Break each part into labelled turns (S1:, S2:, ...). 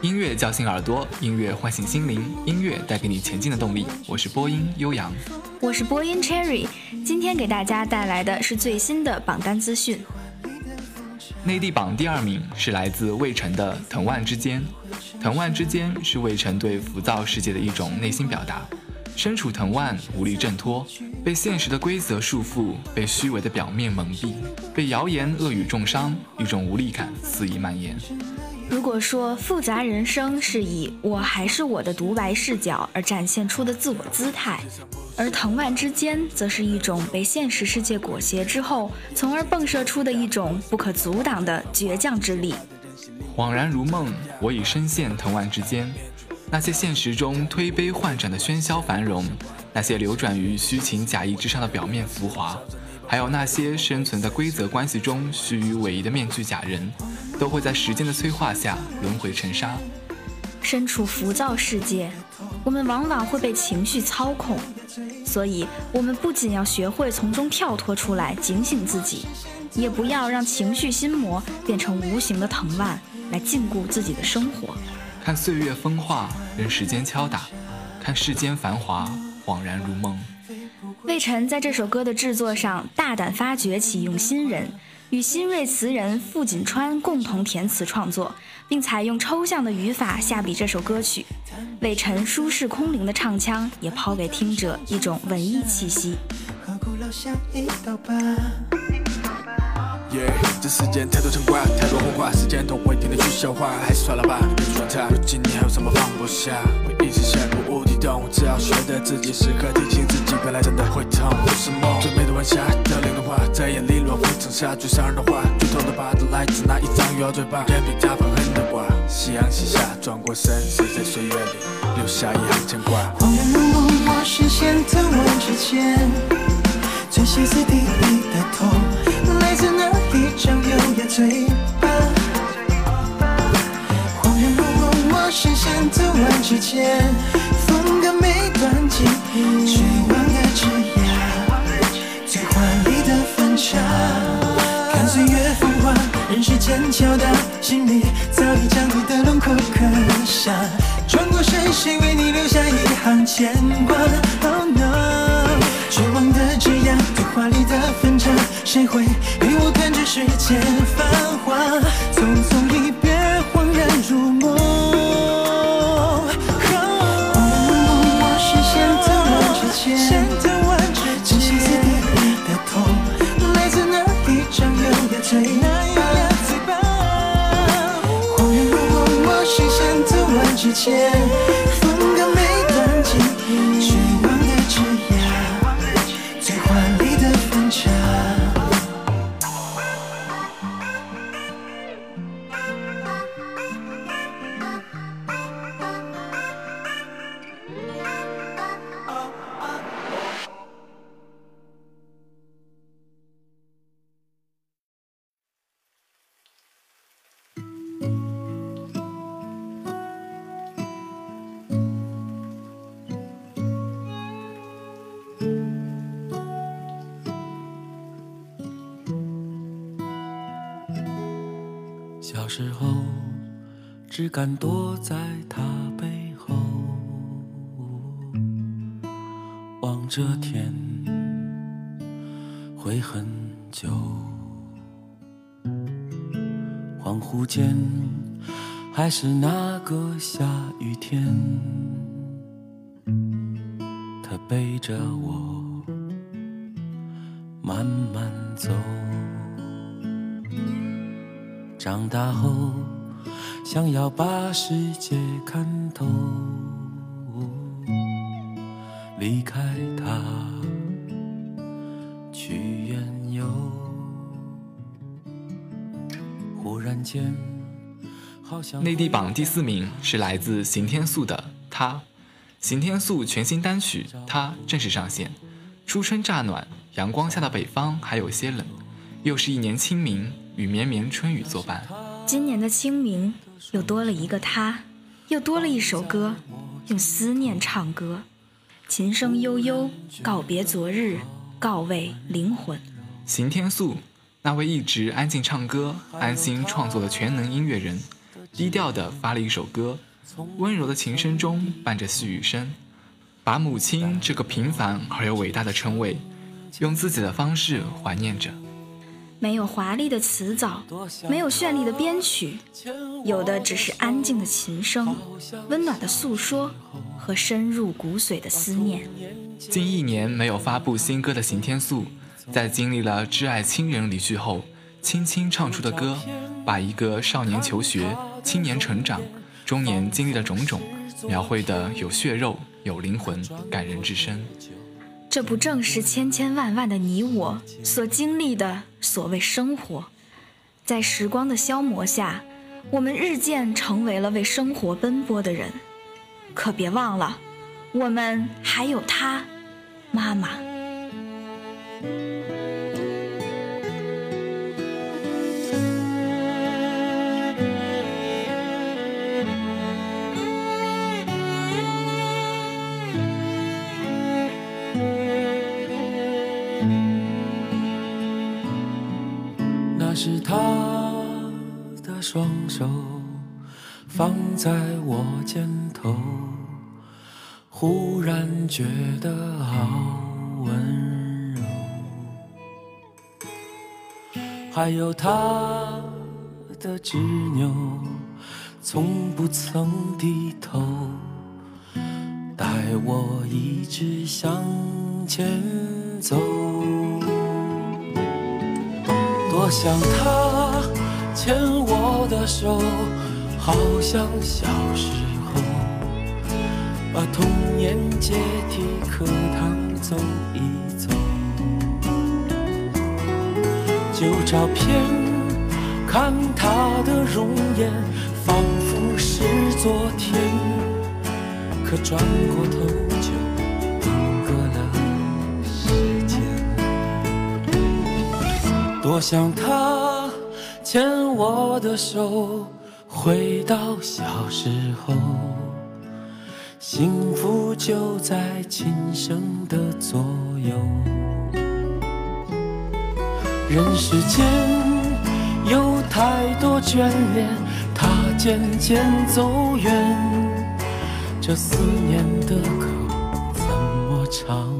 S1: 音乐叫醒耳朵，音乐唤醒心灵，音乐带给你前进的动力。我是播音悠扬，
S2: 我是播音 Cherry。今天给大家带来的是最新的榜单资讯。
S1: 内地榜第二名是来自魏晨的《藤蔓之间》，《藤蔓之间》是魏晨对浮躁世界的一种内心表达。身处藤蔓，无力挣脱，被现实的规则束缚，被虚伪的表面蒙蔽，被谣言恶语重伤，一种无力感肆意蔓延。
S2: 如果说复杂人生是以我还是我的独白视角而展现出的自我姿态，而藤蔓之间则是一种被现实世界裹挟之后，从而迸射出的一种不可阻挡的倔强之力。
S1: 恍然如梦，我已深陷藤蔓之间。那些现实中推杯换盏的喧嚣繁荣，那些流转于虚情假意之上的表面浮华，还有那些生存在规则关系中虚与委蛇的面具假人，都会在时间的催化下轮回成沙。
S2: 身处浮躁世界，我们往往会被情绪操控，所以我们不仅要学会从中跳脱出来，警醒自己，也不要让情绪心魔变成无形的藤蔓来禁锢自己的生活。
S1: 看岁月风化，任时间敲打；看世间繁华，恍然如梦。
S2: 魏晨在这首歌的制作上大胆发掘启用新人，与新锐词人傅锦川共同填词创作，并采用抽象的语法下笔这首歌曲。魏晨舒适空灵的唱腔也抛给听者一种文艺气息。
S3: 这世间太多牵挂，太多谎话，时间同我听的去消化，还是算了吧，别去管它。如今你还有什么放不下？我一直陷入无底洞，只要觉得自己时刻提醒自己，原来真的会痛，不是梦。最美的晚霞，凋零的花，在眼里落灰成沙，最伤人的话，最痛的疤都来自那一张咬嘴巴，眼皮大放狠的话。夕阳西下，转过身，谁在岁月里留下一行牵挂？
S4: 恍然如梦，我深陷藤蔓之间，最歇斯底里的痛，张优雅嘴巴，恍然如梦，我深陷藤蔓之间，风格没断尽，绝望的枝桠，最华丽的分岔。看岁月风化，任时间敲打，心里早已将你的轮廓刻下。转过身，谁为你留下一行牵挂？Oh no，绝望的枝桠，最华丽的分叉，谁会陪我看这？世间繁华，匆匆一别，恍然如梦。恍然如梦，我深陷藤蔓之间，真心撕裂的痛，来自那一张优雅嘴巴。恍然如梦，我深陷藤蔓之间。
S5: 只敢躲在他背后，望着天，会很久。恍惚间，还是那个下雨天，他背着我慢慢走。长大后。想要把世界看透，离开他，去远游。忽然间，好像
S1: 内地榜第四名是来自刑天素的《他》，刑天素全新单曲《他》正式上线。初春乍暖，阳光下的北方还有些冷，又是一年清明，与绵绵春雨作伴。
S2: 今年的清明。又多了一个他，又多了一首歌，用思念唱歌，琴声悠悠，告别昨日，告慰灵魂。
S1: 邢天素，那位一直安静唱歌、安心创作的全能音乐人，低调地发了一首歌，温柔的琴声中伴着细雨声，把母亲这个平凡而又伟大的称谓，用自己的方式怀念着。
S2: 没有华丽的词藻，没有绚丽的编曲，有的只是安静的琴声，温暖的诉说和深入骨髓的思念。
S1: 近一年没有发布新歌的邢天素，在经历了挚爱亲人离去后，轻轻唱出的歌，把一个少年求学、青年成长、中年经历的种种，描绘的有血肉、有灵魂，感人至深。
S2: 这不正是千千万万的你我所经历的所谓生活？在时光的消磨下，我们日渐成为了为生活奔波的人。可别忘了，我们还有他，妈妈。
S5: 手放在我肩头，忽然觉得好温柔。还有他的执拗，从不曾低头，带我一直向前走。多想他牵我的手，好像小时候把童年阶梯课堂走一走。旧照片，看他的容颜，仿佛是昨天，可转过头就。多想他牵我的手，回到小时候，幸福就在琴声的左右。人世间有太多眷恋，它渐渐走远，这思念的口怎么唱？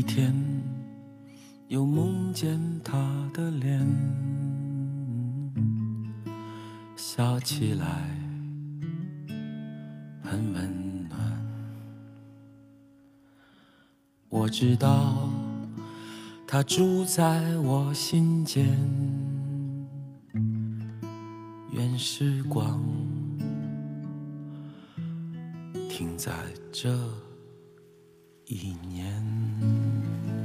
S5: 一天，又梦见他的脸，笑起来很温暖。我知道，他住在我心间。愿时光停在这一年。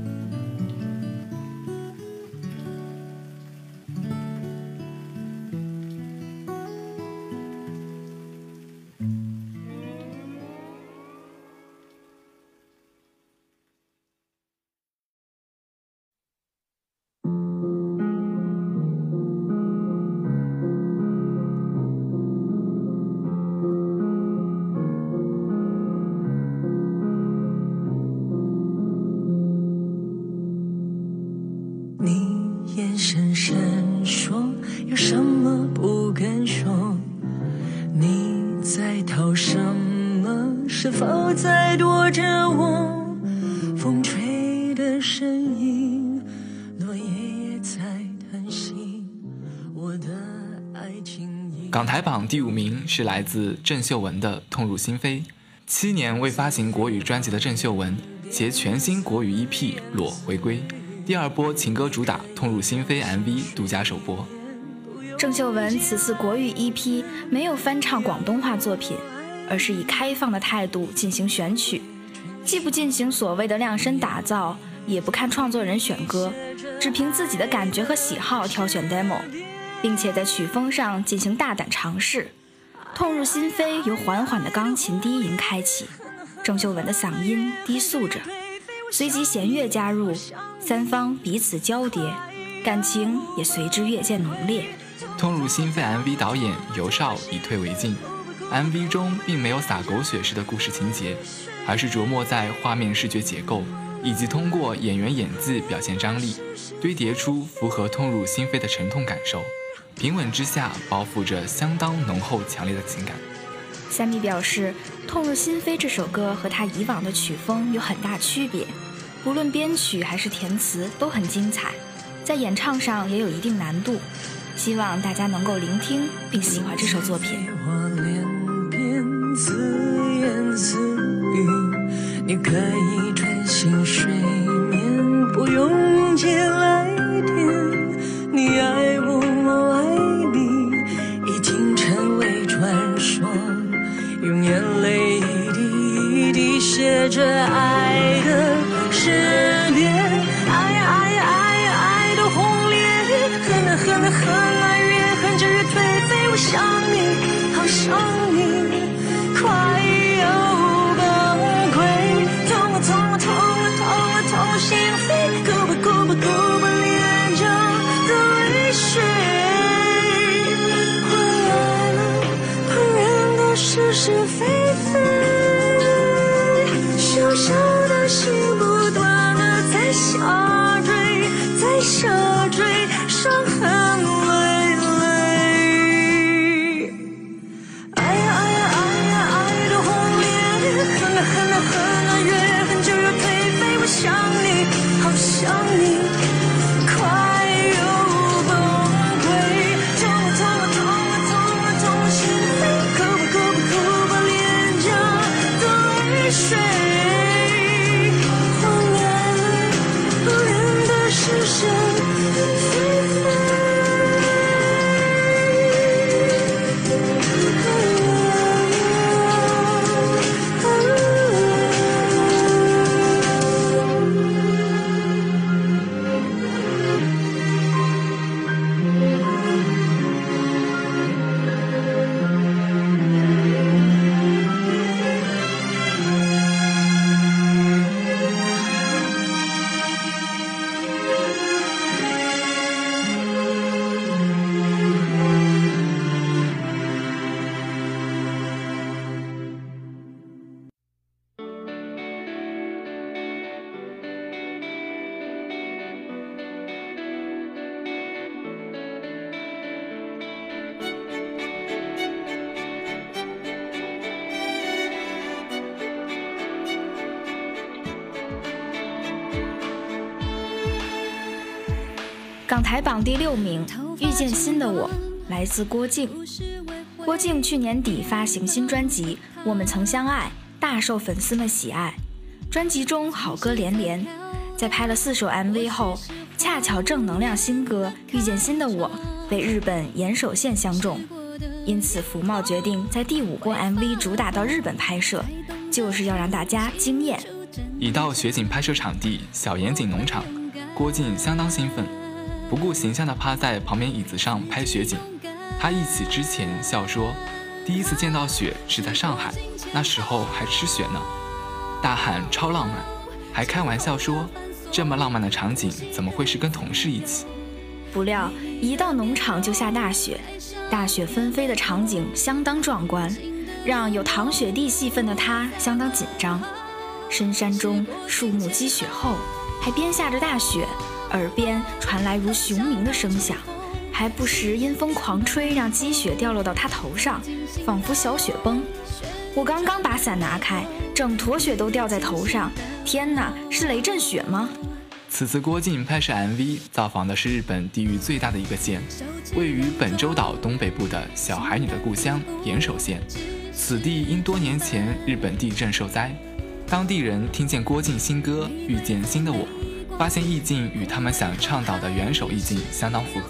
S6: 在逃什么？是否在躲着我？风吹的声音，落叶也在叹息。我的爱情
S1: 港台榜第五名是来自郑秀文的《痛入心扉》。七年未发行国语专辑的郑秀文携全新国语 EP《裸》回归，第二波情歌主打《痛入心扉》MV 独家首播。
S2: 郑秀文此次国语 EP 没有翻唱广东话作品，而是以开放的态度进行选曲，既不进行所谓的量身打造，也不看创作人选歌，只凭自己的感觉和喜好挑选 demo，并且在曲风上进行大胆尝试。痛入心扉由缓缓的钢琴低吟开启，郑秀文的嗓音低诉着，随即弦乐加入，三方彼此交叠，感情也随之越见浓烈。
S1: 《痛入心扉》MV 导演尤少以退为进，MV 中并没有撒狗血式的故事情节，而是琢磨在画面视觉结构，以及通过演员演技表现张力，堆叠出符合痛入心扉的沉痛感受。平稳之下，包覆着相当浓厚强烈的情感。
S2: 三米表示，《痛入心扉》这首歌和他以往的曲风有很大区别，不论编曲还是填词都很精彩，在演唱上也有一定难度。希望大家能够聆听并喜欢这首作品。
S6: 话连篇，自言自语，你可以专心睡眠，不用接来电。你爱我，我爱你，已经成为传说。用眼泪一滴一滴写着爱
S2: 港台榜第六名，《遇见新的我》来自郭靖。郭靖去年底发行新专辑《我们曾相爱》，大受粉丝们喜爱。专辑中好歌连连，在拍了四首 MV 后，恰巧正能量新歌《遇见新的我》被日本岩手县相中，因此福茂决定在第五波 MV 主打到日本拍摄，就是要让大家惊艳。
S1: 一到雪景拍摄场地小岩井农场，郭靖相当兴奋，不顾形象地趴在旁边椅子上拍雪景。他忆起之前笑说，第一次见到雪是在上海，那时候还吃雪呢，大喊超浪漫，还开玩笑说，这么浪漫的场景怎么会是跟同事一起？
S2: 不料一到农场就下大雪，大雪纷飞的场景相当壮观，让有唐雪地戏份的他相当紧张。深山中树木积雪厚，还边下着大雪，耳边传来如熊鸣的声响，还不时阴风狂吹，让积雪掉落到他头上，仿佛小雪崩。我刚刚把伞拿开，整坨雪都掉在头上。天哪，是雷阵雪吗？
S1: 此次郭靖拍摄 MV 造访的是日本地域最大的一个县，位于本州岛东北部的小孩女的故乡岩手县。此地因多年前日本地震受灾，当地人听见郭靖新歌《遇见新的我》，发现意境与他们想倡导的元首意境相当符合。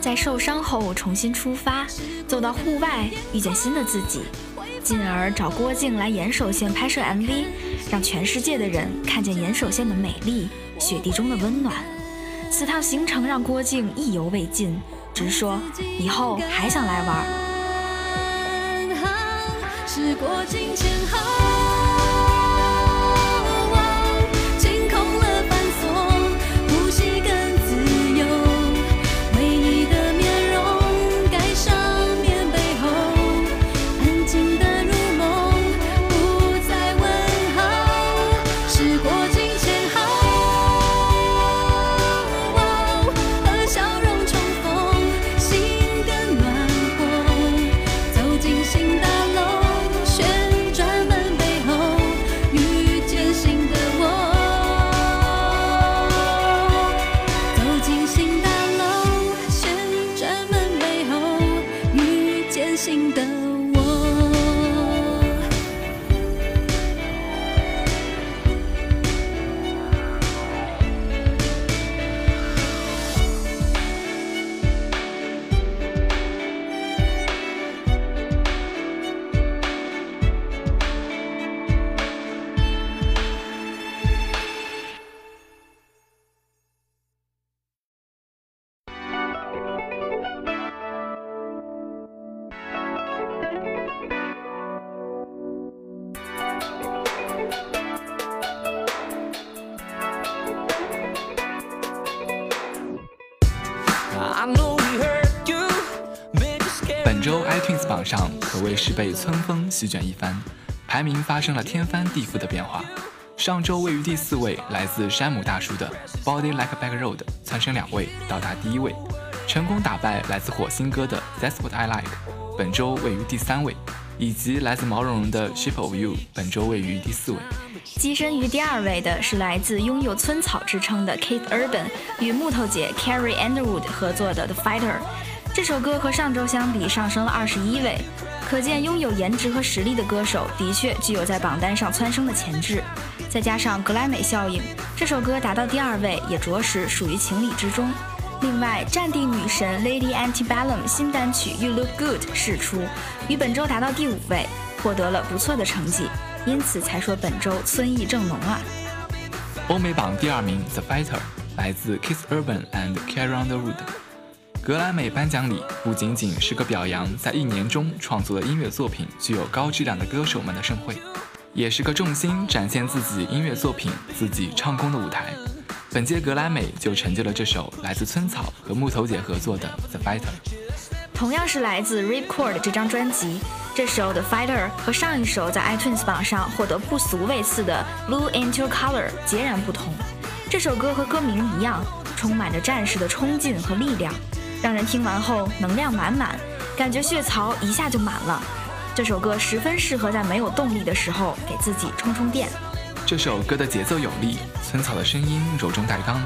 S2: 在受伤后重新出发，走到户外，遇见新的自己，进而找郭靖来岩手县拍摄 MV，让全世界的人看见岩手县的美丽。雪地中的温暖，此趟行程让郭靖意犹未尽，直说以后还想来玩。是过境心的本
S1: 周 iTunes 榜上可谓是被春风席卷一番，排名发生了天翻地覆的变化。上周位于第四位，来自山姆大叔的《Body Like Back Road》蹿升两位到达第一位，成功打败来自火星哥的《That's What I Like》，本周位于第三位，以及来自毛茸茸的《Shape of You》，本周位于第四位。
S2: 跻身于第二位的是来自拥有村草之称的 Keith Urban 与木头姐 Carrie Underwood 合作的《The Fighter》。这首歌和上周相比上升了二十一位，可见拥有颜值和实力的歌手的确具有在榜单上蹿升的潜质。再加上格莱美效应，这首歌达到第二位也着实属于情理之中。另外，战地女神 Lady Antebellum 新单曲《You Look Good》释出，于本周达到第五位，获得了不错的成绩，因此才说本周村意正浓啊。
S1: 欧美榜第二名《The Fighter》来自 Kiss Urban and Carry Underwood。格莱美颁奖礼不仅仅是个表扬在一年中创作的音乐作品具有高质量的歌手们的盛会，也是个重心展现自己音乐作品、自己唱功的舞台。本届格莱美就成就了这首来自村草和木头姐合作的《The Fighter》。
S2: 同样是来自 Ripcord 这张专辑，这首《The Fighter》和上一首在 iTunes 榜上获得不俗位次的《Blue Into Color》截然不同。这首歌和歌名一样，充满着战士的冲劲和力量。让人听完后能量满满，感觉血槽一下就满了。这首歌十分适合在没有动力的时候给自己充充电。
S1: 这首歌的节奏有力，村草的声音柔中带刚，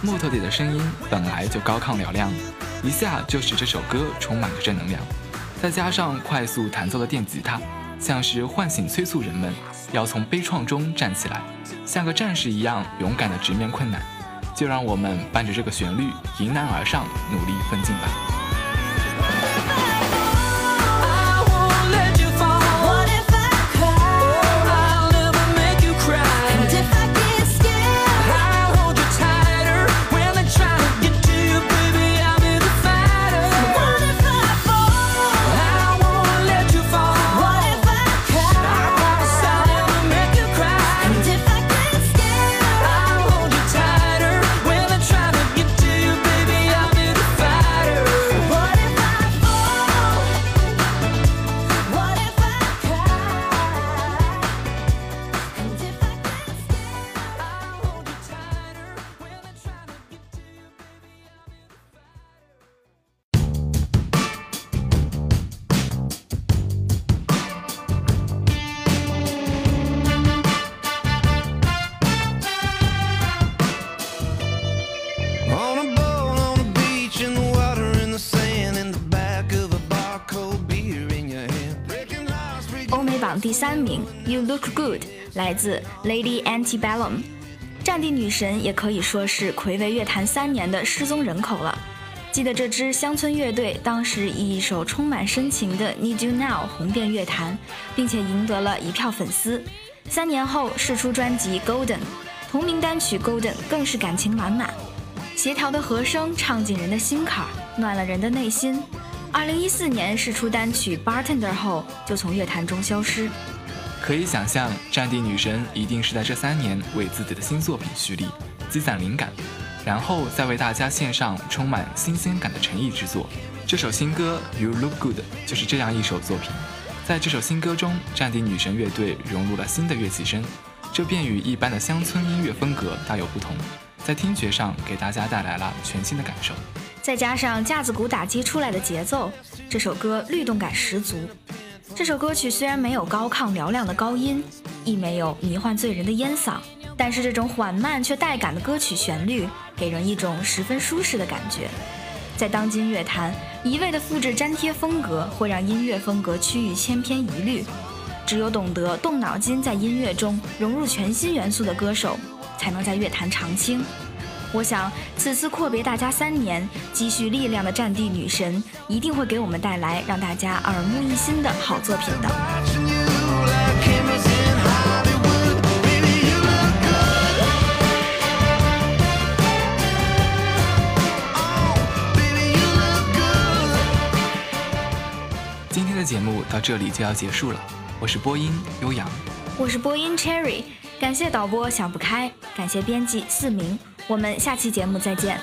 S1: 木头姐的声音本来就高亢嘹亮，一下就使这首歌充满了正能量。再加上快速弹奏的电吉他，像是唤醒催促人们要从悲怆中站起来，像个战士一样勇敢地直面困难。就让我们伴着这个旋律迎难而上，努力奋进吧。
S2: 第三名，You Look Good，来自 Lady Antebellum。战地女神也可以说是魁违乐坛三年的失踪人口了。记得这支乡村乐队当时以一首充满深情的《Need You Now》红遍乐坛，并且赢得了一票粉丝。三年后试出专辑《Golden》，同名单曲《Golden》更是感情满满，协调的和声唱进人的心坎，暖了人的内心。二零一四年试出单曲《Bartender》后，就从乐坛中消失。
S1: 可以想象，战地女神一定是在这三年为自己的新作品蓄力，积攒灵感，然后再为大家献上充满新鲜感的诚意之作。这首新歌《You Look Good》就是这样一首作品。在这首新歌中，战地女神乐队融入了新的乐器声，这便与一般的乡村音乐风格大有不同，在听觉上给大家带来了全新的感受。
S2: 再加上架子鼓打击出来的节奏，这首歌律动感十足。这首歌曲虽然没有高亢嘹亮的高音，亦没有迷幻醉人的烟嗓，但是这种缓慢却带感的歌曲旋律，给人一种十分舒适的感觉。在当今乐坛，一味的复制粘贴风格，会让音乐风格趋于千篇一律。只有懂得动脑筋，在音乐中融入全新元素的歌手，才能在乐坛长青。我想，此次阔别大家三年、积蓄力量的战地女神，一定会给我们带来让大家耳目一新的好作品的。
S1: 今天的节目到这里就要结束了，我是播音悠扬，
S2: 我是播音 Cherry，感谢导播想不开，感谢编辑四明。我们下期节目再见。